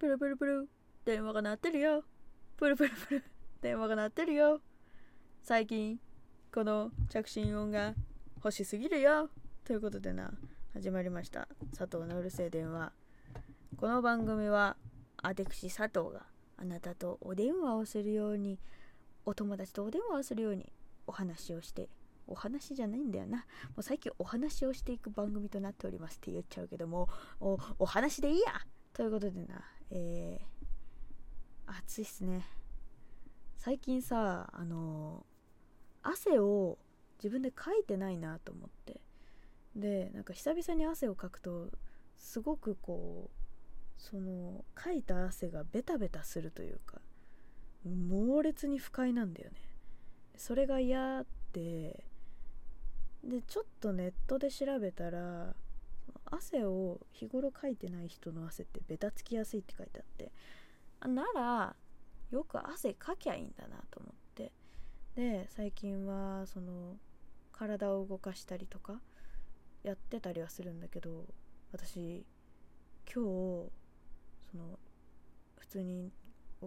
プルプルプル。電話が鳴ってるよ。プルプルプル。電話が鳴ってるよ。最近この着信音が欲しすぎるよ。ということでな始まりました。佐藤のうるせえ電話。この番組は私佐藤があなたとお電話をするようにお友達とお電話をするようにお話をしてお話じゃないんだよな。もう最近お話をしていく番組となっておりますって言っちゃうけどもおお話でいいや。ということでなえー、暑いっすね。最近さあの汗を自分でかいてないなと思って。でなんか久々に汗をかくとすごくこうそのかいた汗がベタベタするというか猛烈に不快なんだよね。それが嫌ででちょっとネットで調べたら汗を日頃かいてない人の汗ってベタつきやすいって書いてあってあならよく汗かきゃいいんだなと思って。で最近はその体を動かしたりとかやってたりはするんだけど私今日その普通に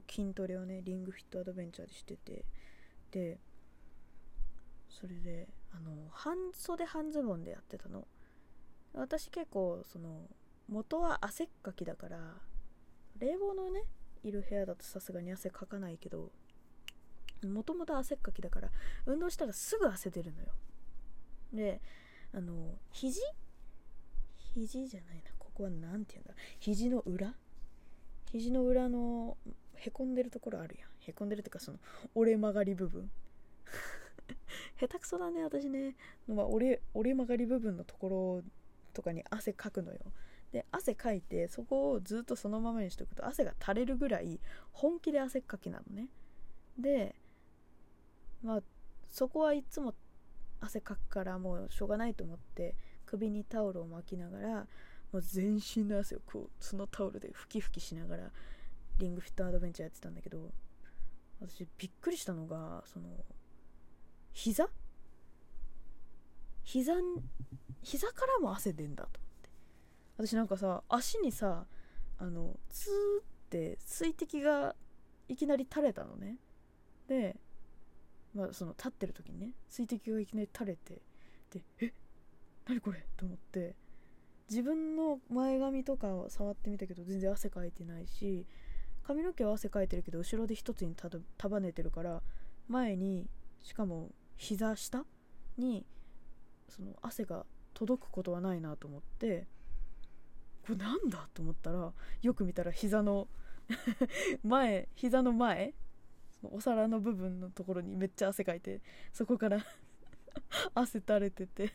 筋トレをねリングフィットアドベンチャーでしててでそれであの半袖半ズボンでやってたの。私結構その元は汗っかきだから冷房のねいる部屋だとさすがに汗かかないけどもともと汗っかきだから運動したらすぐ汗出るのよ。であの肘？肘じゃないな。ここは何て言うんだ？肘の裏？肘の裏のへこんでるところあるやん。へこんでるっていうかその折れ曲がり部分。下手くそだね私ね、まあ、折れ折れ曲がり部分のところとかに汗かくのよ。で汗かいてそこをずっとそのままにしておくと汗が垂れるぐらい本気で汗っかきなのね。でまあそこはいつも汗かくからもうしょうがないと思って首にタオルを巻きながらもう全身の汗をこうそのタオルで拭き拭きしながらリングフィットアドベンチャーやってたんだけど私びっくりしたのがその膝膝膝からも汗出んだと思って。私なんかさ足にさあのツーって水滴がいきなり垂れたのね。でまあその立ってる時にね水滴がいきなり垂れてでえ何これと思って自分の前髪とかを触ってみたけど全然汗かいてないし髪の毛は汗かいてるけど後ろで一つに束ねてるから前にしかも膝下にその汗が届くことはないなと思ってこれなんだと思ったらよく見たら膝の 前膝の前そのお皿の部分のところにめっちゃ汗かいてそこから 汗垂れてて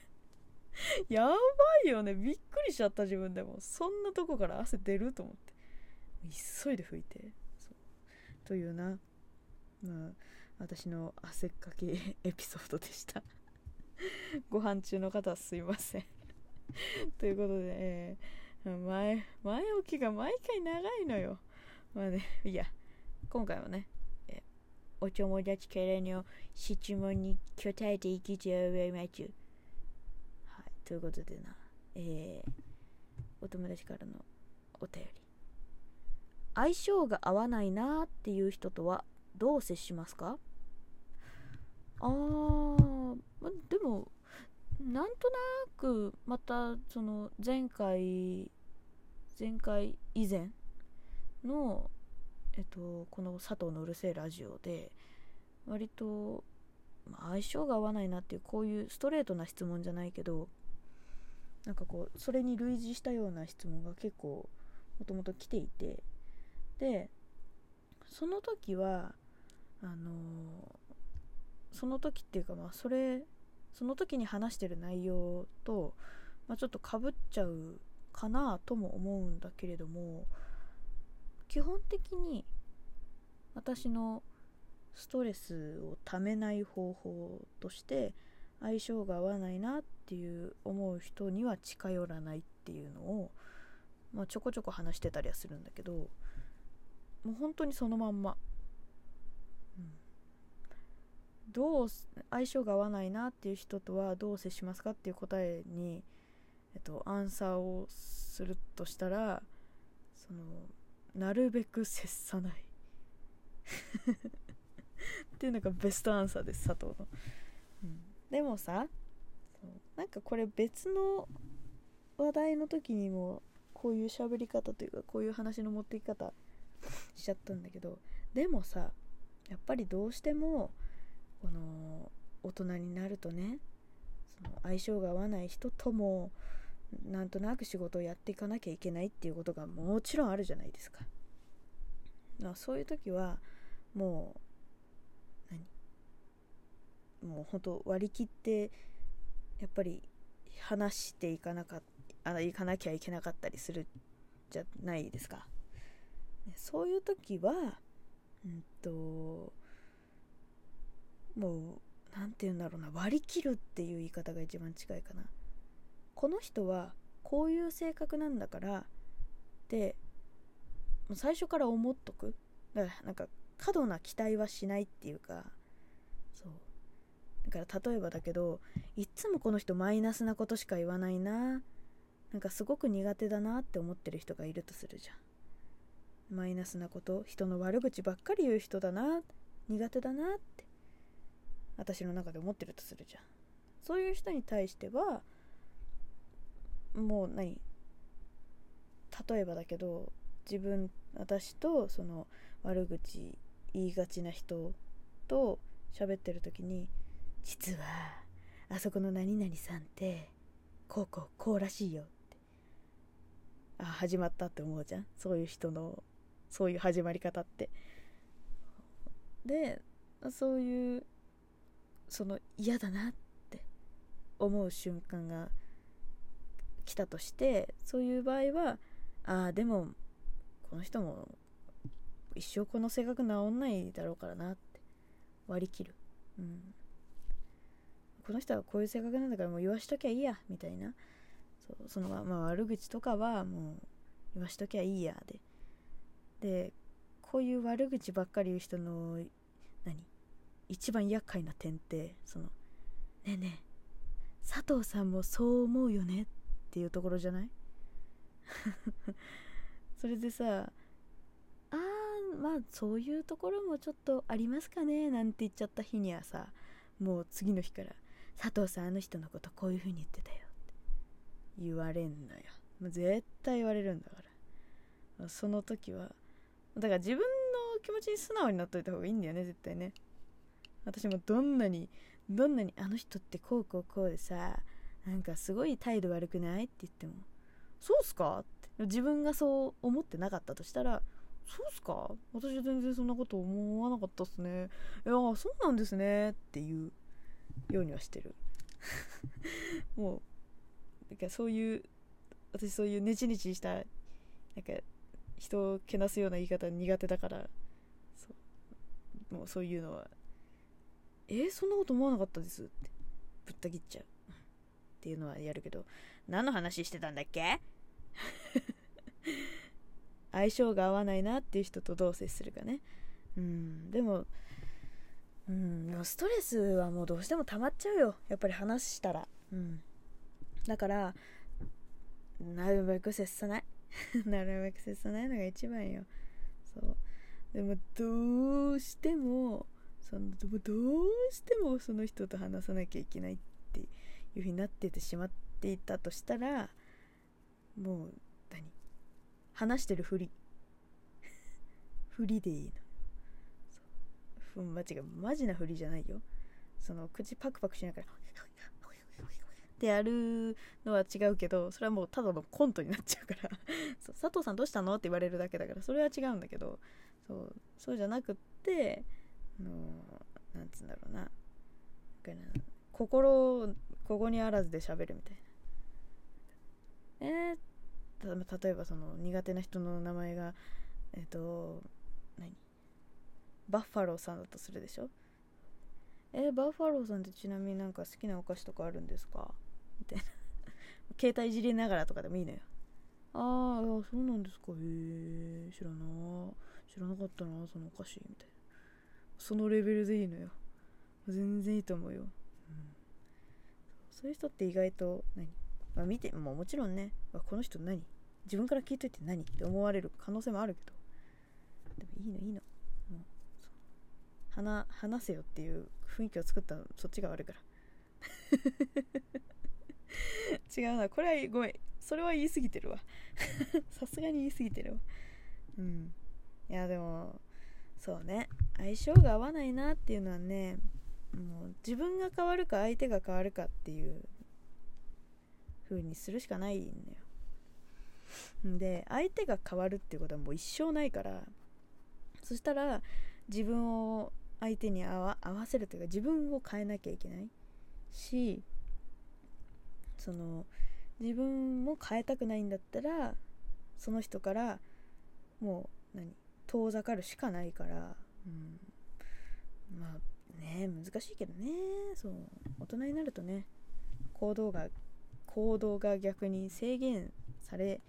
やばいよね。びっくりしちゃった自分でも。そんなとこから汗出ると思って。急いで拭いてというなまあ私の汗っかきエピソードでした。ご飯中の方はすいません。ということで、えー、前前置きが毎回長いのよ。まあねいや今回はね、えー、お友達からの質問に答えていきたいと思いますはいということでなえー、お友達からのお便り。相性が合わないなーっていう人とはどう接しますか？あー、ま、でもなんとなくまたその前回前回以前のえっとこの佐藤のうるせえラジオで割と、ま、相性が合わないなっていうこういうストレートな質問じゃないけどなんかこうそれに類似したような質問が結構もともと来ていてでその時はあのその時っていうかまあそれその時に話してる内容と、まあ、ちょっとかぶっちゃうかなとも思うんだけれども基本的に私のストレスをためない方法として相性が合わないなっていう思う人には近寄らないっていうのを、まあ、ちょこちょこ話してたりはするんだけどもう本当にそのまんま。どう相性が合わないなっていう人とはどう接しますかっていう答えに、えっと、アンサーをするとしたらそのなるべく接さない。っていうのがベストアンサーです佐藤の、うん、でもさなんかこれ別の話題の時にもこういう喋り方というかこういう話の持っていき方しちゃったんだけどでもさやっぱりどうしてもこの大人になるとねその相性が合わない人ともなんとなく仕事をやっていかなきゃいけないっていうことがもちろんあるじゃないですか。かそういう時はもう何？もう本当割り切ってやっぱり話していかなかあいかなきゃいけなかったりするじゃないですか。そういう時はうんともう何て言うんだろうな割り切るっていう言い方が一番近いかな。この人はこういう性格なんだからで最初から思っとく。だからなんか過度な期待はしないっていうかそう。だから例えばだけどいっつもこの人マイナスなことしか言わないな。なんかすごく苦手だなって思ってる人がいるとするじゃん。マイナスなこと人の悪口ばっかり言う人だな。苦手だなって。私の中で思ってるとするじゃん。そういう人に対してはもう何例えばだけど自分私とその悪口言いがちな人と喋ってる時に実はあそこの何々さんってこうこうこうらしいよってあ始まったって思うじゃん。そういう人のそういう始まり方って。でそういうその嫌だなって思う瞬間が来たとしてそういう場合はああでもこの人も一生この性格治んないだろうからなって割り切る、うん、この人はこういう性格なんだからもう言わしときゃいいやみたいな。そそのまあ悪口とかはもう言わしときゃいいやで。でこういう悪口ばっかり言う人の一番厄介な点ってそのねえねえ佐藤さんもそう思うよねっていうところじゃない？それでさあーまあそういうところもちょっとありますかねなんて言っちゃった日にはさもう次の日から佐藤さんあの人のことこういう風に言ってたよって言われんのよ。もう絶対言われるんだから。その時はだから自分の気持ちに素直になっといた方がいいんだよね絶対ね。私もどんなにどんなにあの人ってこうこうこうでさなんかすごい態度悪くないって言ってもそうっすか？って自分がそう思ってなかったとしたらそうっすか？私は全然そんなこと思わなかったっすね。いやそうなんですねっていうようにはしてる。もうなんかそういう私そういうネチネチしたなんか人をけなすような言い方苦手だからそうもうそういうのはえー、そんなこと思わなかったです。ってぶった切っちゃう。っていうのはやるけど。何の話してたんだっけ？相性が合わないなっていう人とどう接するかね。うんでもうんストレスはもうどうしても溜まっちゃうよ。やっぱり話したら。うん。だからなるべく接さない。なるべく接さないのが一番よ。そう。でもどうしてもそのどうしてもその人と話さなきゃいけないっていうふうになっててしまっていたとしたらもう何？話してるふり。ふりでいいの。ふん間違いマジなふりじゃないよ。その口パクパクしながらってやるのは違うけどそれはもうただのコントになっちゃうから。佐藤さんどうしたの？って言われるだけだからそれは違うんだけど。そうそうじゃなくってのなんつうんだろうな。心ここにあらずで喋るみたいな。えー、例えばその苦手な人の名前がえっ、ー、と何？バッファローさんだとするでしょ？えー、バッファローさんってちなみになんか好きなお菓子とかあるんですか？みたいな。携帯いじりながらとかでもいいのよ。ああそうなんですか。へえ知らな知らなかったなそのお菓子。みたいな。そのレベルでいいのよ。全然いいと思うよ、うん、そういう人って意外と何、まあ、見てももちろんね。この人何？自分から聞いといて何って思われる可能性もあるけど。いいのいいの。もう。話話せよっていう雰囲気を作ったのそっちが悪いから。違うな。これはごめん。それは言い過ぎてるわ。さすがに言い過ぎてるわ。うん。いやでもそうね。相性が合わないなっていうのはねもう自分が変わるか相手が変わるかっていう風にするしかないんだよ。で相手が変わるっていうことはもう一生ないからそしたら自分を相手に合わせるというか自分を変えなきゃいけない。しその自分も変えたくないんだったらその人からもう何？遠ざかるしかないから、うん、まあね難しいけどね。そう。大人になるとね行動が行動が逆に制限され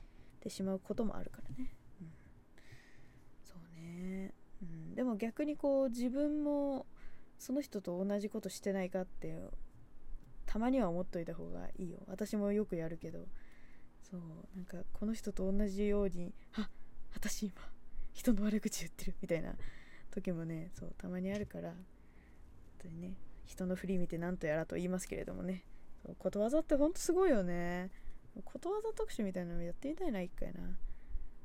てしまうこともあるからね、うん、そうね、うん、でも逆にこう自分もその人と同じことしてないかってたまには思っといた方がいいよ。私もよくやるけど。そう。なんかこの人と同じようにあ私今人の悪口言ってるみたいな時もねそうたまにあるから本当にね人の振り見て何とやらと言いますけれどもねそうことわざってほんとすごいよね。ことわざ特集みたいなのやってみたいな一回な。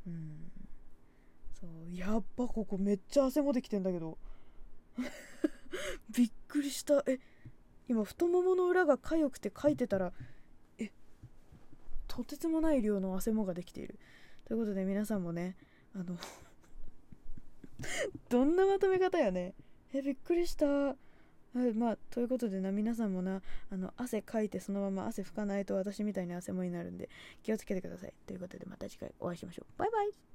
うん。そうやっぱここめっちゃ汗もできてんだけど。びっくりした。え今太ももの裏が痒くて書いてたらえとてつもない量の汗もができている。ということで皆さんもねあの どんなまとめ方やね。えびっくりした。はいまあということでな皆さんもなあの汗かいてそのまま汗拭かないと私みたいに汗もになるんで気をつけてください。ということでまた次回お会いしましょう。バイバイ。